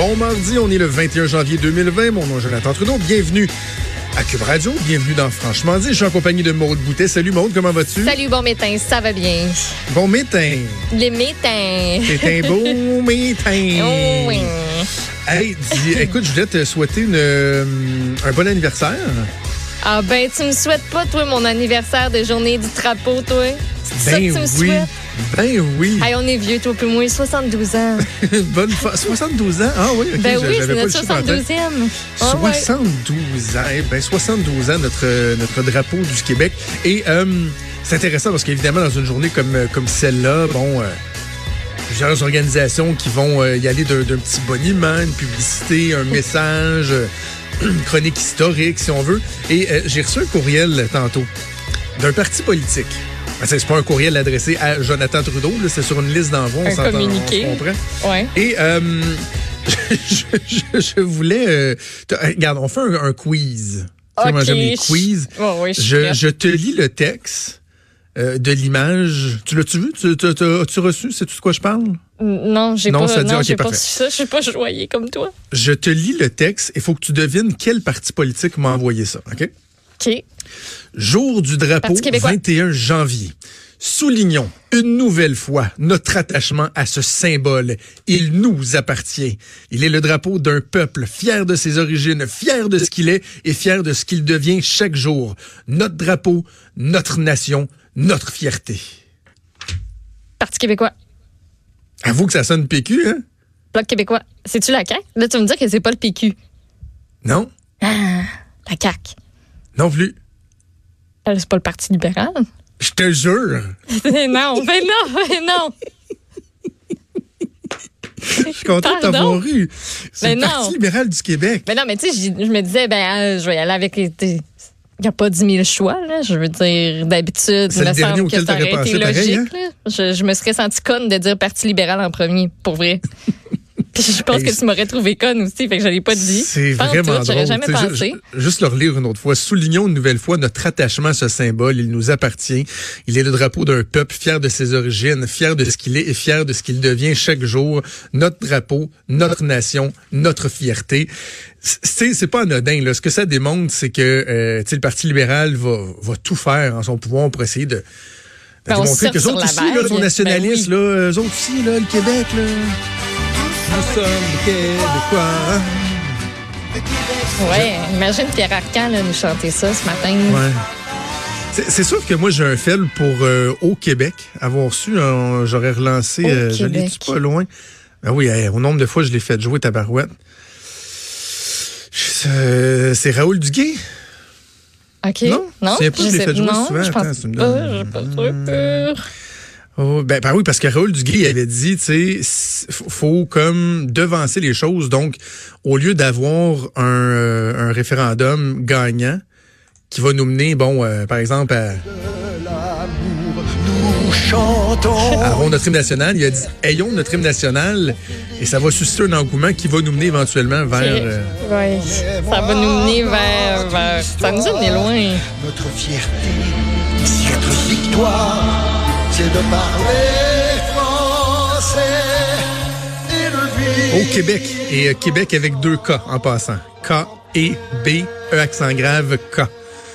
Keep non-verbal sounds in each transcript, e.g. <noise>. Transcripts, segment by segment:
Bon mardi, on est le 21 janvier 2020. Mon nom est Jonathan Trudeau. Bienvenue à Cube Radio. Bienvenue dans Franchement dit. Je suis en compagnie de Maude Boutet. Salut Maude, comment vas-tu? Salut, bon matin, ça va bien. Bon matin. Les matins. C'est un beau <laughs> matin. Oh oui. Hey, dis, écoute, je voulais te souhaiter une, euh, un bon anniversaire. Ah ben, tu me souhaites pas, toi, mon anniversaire de journée du drapeau, toi? C'est ça que tu me oui. souhaites? Ben oui. Hey, on est vieux, toi, plus moi, 72 ans. <laughs> Bonne fa- 72 ans? Ah oui, ok. ben oui, c'est notre le chiffre en tête. 72e. Ah ouais. 72 ans. Eh ben 72 ans, notre, notre drapeau du Québec. Et euh, c'est intéressant parce qu'évidemment, dans une journée comme, comme celle-là, bon, euh, plusieurs organisations qui vont euh, y aller d'un petit boniment, une publicité, un message, euh, une chronique historique, si on veut. Et euh, j'ai reçu un courriel tantôt d'un parti politique. Ben, C'est c'est pas un courriel adressé à Jonathan Trudeau, c'est sur une liste d'envoi, on Un s'entend, communiqué. se comprend. Ouais. Et euh, <laughs> je, je- je voulais... euh, regarde, on fait un, un quiz. Tu sais, moi, j'aime les quiz. Oh, oui, je te lis le texte euh, de l'image. Tu l'as-tu vu? Tu, tu- tu- As-tu reçu? Sais-tu de quoi je parle? Non, j'ai Non, pas, ça dit, non, pas su ça. Je suis pas joyeux comme toi. Je te lis le texte. Il faut que tu devines quel parti politique m'a envoyé ça. OK? OK. Jour du drapeau, Parti québécois. 21 janvier. Soulignons une nouvelle fois notre attachement à ce symbole. Il nous appartient. Il est le drapeau d'un peuple fier de ses origines, fier de ce qu'il est et fier de ce qu'il devient chaque jour. Notre drapeau, notre nation, notre fierté. Parti québécois. Avoue que ça sonne PQ, hein? Bloc québécois. C'est-tu la CAQ? Là, tu me dis que c'est pas le PQ. Non? Ah, la CAQ. Non plus. Euh, C'est pas le Parti libéral? Je te jure. <laughs> non, mais non, mais non. Je suis content de t'avoir eu. C'est le non. Parti libéral du Québec. Mais non, mais tu sais, je me disais, ben, euh, je vais y aller avec les. Il n'y a pas 10 000 choix, là. Je veux dire, d'habitude, il me semble que ça aurait été pensé pareil, logique, là. Je, je me serais senti conne de dire Parti libéral en premier, pour vrai. Puis je pense Hey, que tu m'aurais trouvé conne aussi, fait que je l'ai pas dit. C'est vraiment tout, drôle. jamais pensé. ju- juste le relire une autre fois. Soulignons une nouvelle fois notre attachement à ce symbole. Il nous appartient. Il est le drapeau d'un peuple fier de ses origines, fier de ce qu'il est et fier de ce qu'il devient chaque jour. Notre drapeau, notre nation, notre fierté. C'est c'est pas anodin. Là. Ce que ça démontre, c'est que euh, le Parti libéral va, va tout faire en son pouvoir pour essayer de, Ben, on démontrer surfe que sur autres aussi, là, sont Ben nationalistes, oui. là, eux autres aussi, là, le Québec, là. Nous sommes Québécois. Ouais, imagine Pierre Arcan là, nous chanter ça ce matin. Ouais. C'est sûr que moi, j'ai un faible pour euh, Au Québec. Avoir su, hein, j'aurais relancé. Euh, je l'ai pas loin? Ben oui, au nombre de fois, je l'ai fait jouer ta barouette. C'est Raoul Duguay? OK? Non? Non? Je pas, je l'ai sais- fait jouer non, souvent. je Attends, pense me pas. donnes- J'ai pas trop peur. Oh, ben, ben oui, parce que Raoul Duguay avait dit, tu sais, faut- faut comme devancer les choses. Donc, au lieu d'avoir un, euh, un référendum gagnant qui va nous mener, bon, euh, par exemple, à, Nous chantons. à notre hymne national, il a dit, ayons notre hymne national et ça va susciter un engouement qui va nous mener éventuellement vers... euh, Ouais. Ça va nous mener vers, vers- Ça nous a mené loin. Notre fierté, notre victoire, c'est de parler français et de vivre. au Québec. Et euh, Québec avec deux K en passant. K et B, E accent grave, K.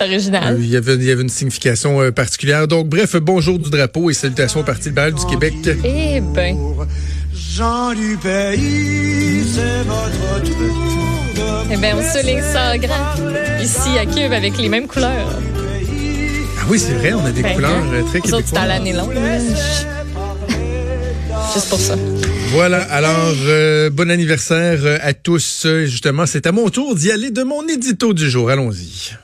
Original. Euh, Il y, avait, il y avait une signification euh, particulière. Donc, bref, bonjour du drapeau et salutations au Parti libéral du Québec. Eh ben. Jean du pays, c'est votre tour de Eh ben, on souligne ça en grand. Ici, à Cube, avec les mêmes couleurs. Oui, c'est vrai, on a des Ben, couleurs hein? euh, très autres, c'est à québécoises. l'année longue. <laughs> Juste pour ça. Voilà, alors, euh, bon anniversaire euh, à tous. Justement, c'est à mon tour d'y aller de mon édito du jour. Allons-y.